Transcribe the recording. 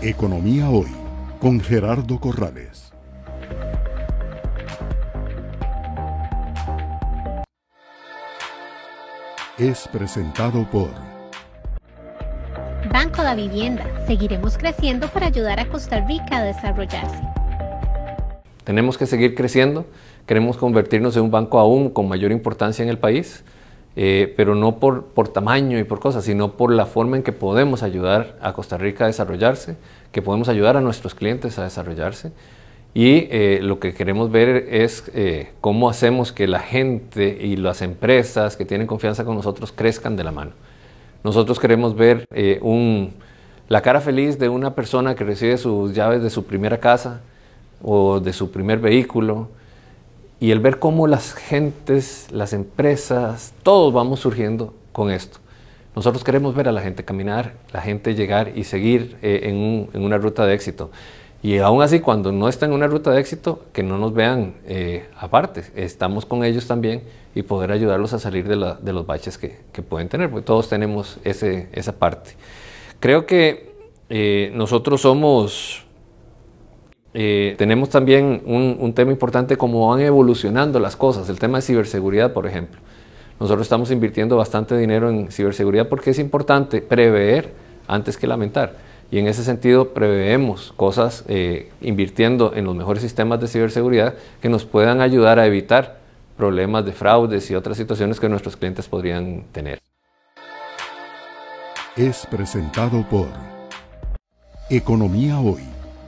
Economía Hoy con Gerardo Corrales. Es presentado por Banco La Vivienda. Seguiremos creciendo para ayudar a Costa Rica a desarrollarse. Tenemos que seguir creciendo. Queremos convertirnos en un banco aún con mayor importancia en el país. Eh, pero no por, por, tamaño y por cosas, sino por la forma en que podemos ayudar a Costa Rica a desarrollarse, que podemos ayudar a nuestros clientes a desarrollarse. Y eh, lo que queremos ver es eh, cómo hacemos que la gente y las empresas que tienen confianza con nosotros crezcan de la mano. Nosotros queremos ver un, la cara feliz de una persona que recibe sus llaves de su primera casa o de su primer vehículo, y el ver cómo las gentes, las empresas, todos vamos surgiendo con esto. Nosotros queremos ver a la gente caminar, la gente llegar y seguir eh, en, una ruta de éxito. Y aún así, cuando no están en una ruta de éxito, que no nos vean eh, aparte. Estamos con ellos también y poder ayudarlos a salir de, los baches que, pueden tener, porque todos tenemos ese, esa parte. Creo que eh, nosotros somos eh, tenemos también un, tema importante como van evolucionando las cosas, el tema de ciberseguridad, por ejemplo. Nosotros estamos invirtiendo bastante dinero en ciberseguridad porque es importante prever antes que lamentar. Y en ese sentido preveemos cosas eh, invirtiendo en los mejores sistemas de ciberseguridad que nos puedan ayudar a evitar problemas de fraudes y otras situaciones que nuestros clientes podrían tener. Es presentado por Economía Hoy